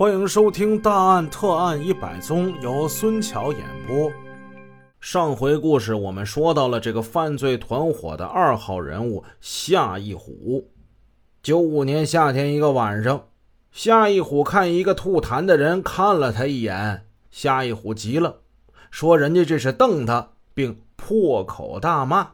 欢迎收听《大案特案一百宗》，由孙桥演播。上回故事我们说到了这个犯罪团伙的二号人物夏一虎。九五年夏天一个晚上，夏一虎看一个吐痰的人看了他一眼，夏一虎急了，说人家这是瞪他，并破口大骂。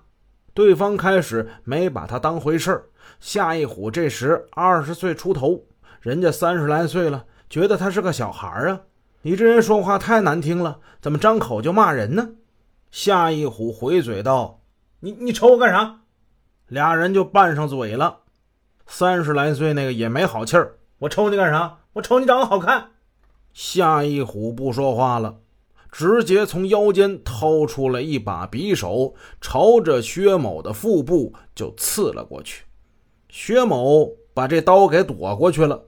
对方开始没把他当回事儿。夏一虎这时二十岁出头，人家三十来岁了。觉得他是个小孩啊！你这人说话太难听了，怎么张口就骂人呢？夏一虎回嘴道：“你你瞅我干啥？”俩人就拌上嘴了。三十来岁那个也没好气儿：“我瞅你干啥？我瞅你长得好看。”夏一虎不说话了，直接从腰间掏出了一把匕首，朝着薛某的腹部就刺了过去。薛某把这刀给躲过去了。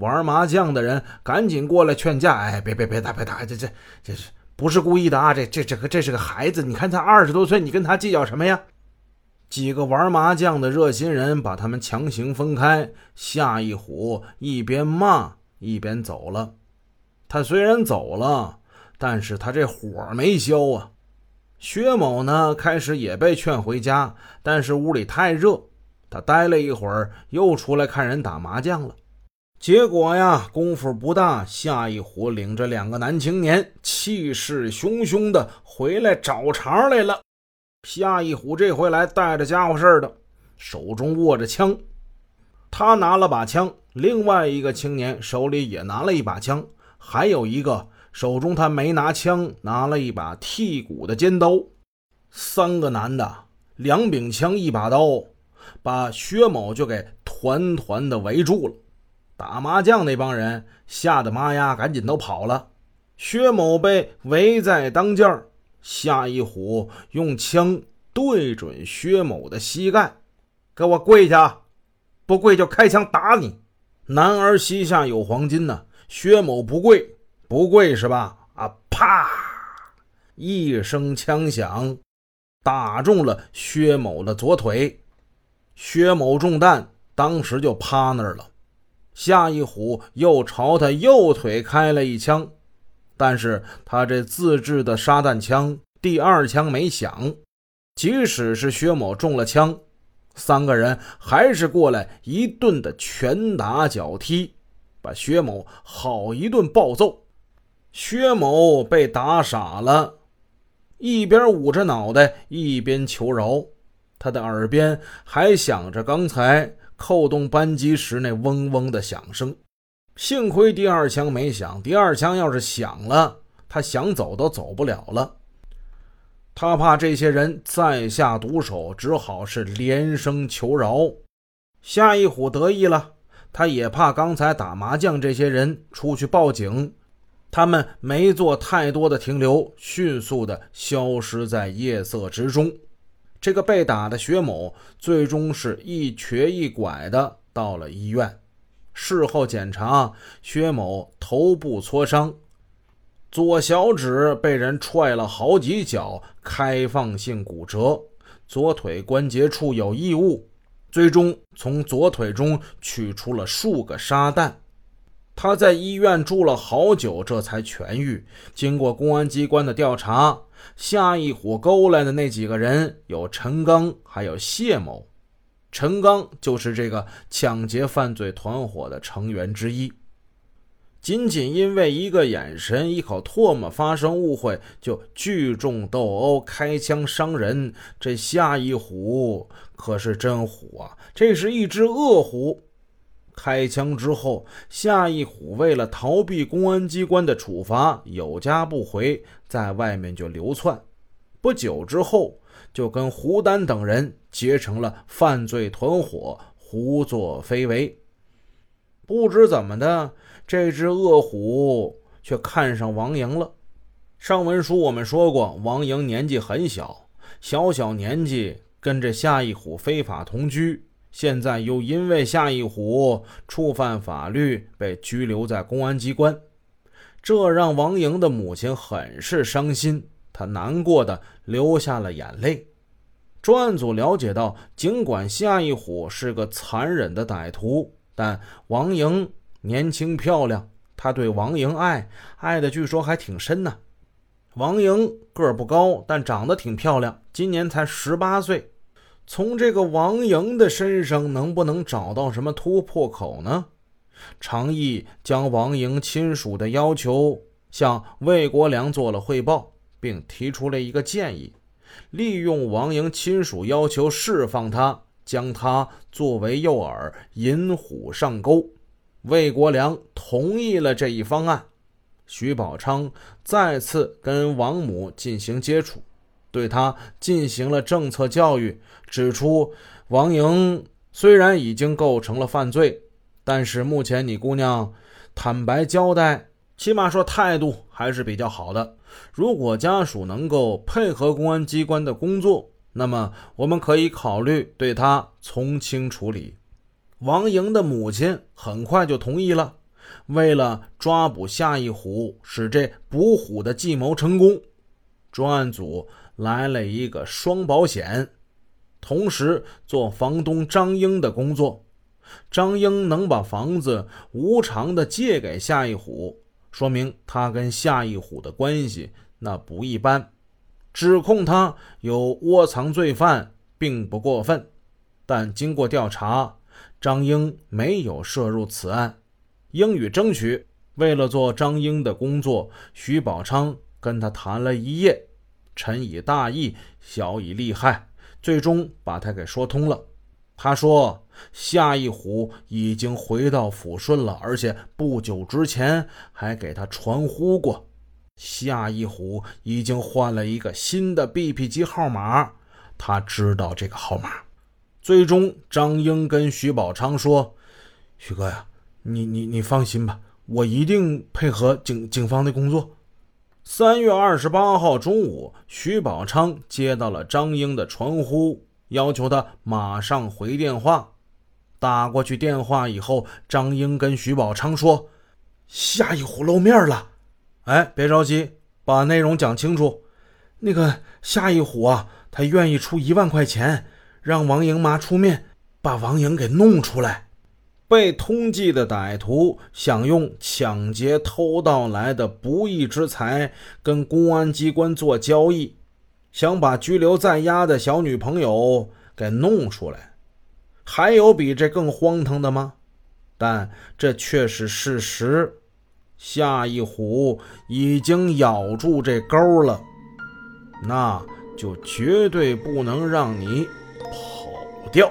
玩麻将的人赶紧过来劝架，哎，别别别打别打，这这这是不是故意的啊？这这这个这是个孩子，你看他二十多岁，你跟他计较什么呀？几个玩麻将的热心人把他们强行分开。夏一虎一边骂一边走了。他虽然走了，但是他这火没消啊。薛某呢，开始也被劝回家，但是屋里太热，他待了一会儿，又出来看人打麻将了。结果呀，功夫不大，夏一虎领着两个男青年，气势汹汹的回来找茬来了。夏一虎这回来带着家伙事儿的，手中握着枪，他拿了把枪，另外一个青年手里也拿了一把枪，还有一个手中他没拿枪，拿了一把剔骨的尖刀。三个男的，两柄枪，一把刀，把薛某就给团团的围住了。打麻将那帮人吓得妈呀，赶紧都跑了。薛某被围在当间儿，夏一虎用枪对准薛某的膝盖：“给我跪下，不跪就开枪打你。”男儿膝下有黄金呢，薛某不跪，不跪是吧？啊！啪！一声枪响，打中了薛某的左腿，薛某中弹，当时就趴那儿了。夏一虎又朝他右腿开了一枪，但是他这自制的沙弹枪第二枪没响。即使是薛某中了枪，三个人还是过来一顿的拳打脚踢，把薛某好一顿暴揍。薛某被打傻了，一边捂着脑袋一边求饶，他的耳边还响着刚才。扣动扳机时那嗡嗡的响声，幸亏第二枪没响。第二枪要是响了，他想走都走不了了。他怕这些人再下毒手，只好是连声求饶。夏一虎得意了，他也怕刚才打麻将这些人出去报警，他们没做太多的停留，迅速的消失在夜色之中。这个被打的薛某最终是一瘸一拐的到了医院。事后检查，薛某头部挫伤，左小指被人踹了好几脚，开放性骨折，左腿关节处有异物。最终从左腿中取出了数个沙弹。他在医院住了好久，这才痊愈。经过公安机关的调查。夏一虎勾来的那几个人有陈刚，还有谢某。陈刚就是这个抢劫犯罪团伙的成员之一。仅仅因为一个眼神、一口唾沫发生误会，就聚众斗殴、开枪伤人，这夏一虎可是真虎啊！这是一只恶虎。开枪之后，夏一虎为了逃避公安机关的处罚，有家不回，在外面就流窜。不久之后，就跟胡丹等人结成了犯罪团伙，胡作非为。不知怎么的，这只恶虎却看上王莹了。上文书我们说过，王莹年纪很小，小小年纪跟着夏一虎非法同居。现在又因为夏一虎触犯法律被拘留在公安机关，这让王莹的母亲很是伤心，她难过的流下了眼泪。专案组了解到，尽管夏一虎是个残忍的歹徒，但王莹年轻漂亮，他对王莹爱爱的，据说还挺深呢。王莹个不高，但长得挺漂亮，今年才十八岁。从这个王莹的身上，能不能找到什么突破口呢？常毅将王莹亲属的要求向魏国良做了汇报，并提出了一个建议：利用王莹亲属要求释放他，将他作为诱饵，引虎上钩。魏国良同意了这一方案。徐宝昌再次跟王母进行接触，对他进行了政策教育，指出王莹虽然已经构成了犯罪，但是目前你姑娘坦白交代，起码说态度还是比较好的。如果家属能够配合公安机关的工作，那么我们可以考虑对她从轻处理。王莹的母亲很快就同意了。为了抓捕夏一虎，使这捕虎的计谋成功，专案组来了一个双保险，同时做房东张英的工作。张英能把房子无偿的借给夏一虎，说明他跟夏一虎的关系那不一般。指控他有窝藏罪犯，并不过分，但经过调查，张英没有涉入此案。英语争取，为了做张英的工作，徐宝昌跟他谈了一夜，臣以大义，小以利害，最终把他给说通了。他说夏一虎已经回到抚顺了，而且不久之前还给他传呼过，夏一虎已经换了一个新的 BP 机号码，他知道这个号码。最终，张英跟徐宝昌说：“徐哥呀。”你你你放心吧，我一定配合警警方的工作。三月二十八号中午，徐宝昌接到了张英的传呼，要求他马上回电话。打过去电话以后，张英跟徐宝昌说：“夏一虎露面了。”哎，别着急，把内容讲清楚。那个夏一虎啊，他愿意出一万块钱，让王莹妈出面把王莹给弄出来。被通缉的歹徒想用抢劫、偷盗来的不义之财跟公安机关做交易，想把拘留在押的小女朋友给弄出来。还有比这更荒唐的吗？但这却是事实。夏一虎已经咬住这钩了，那就绝对不能让你跑掉。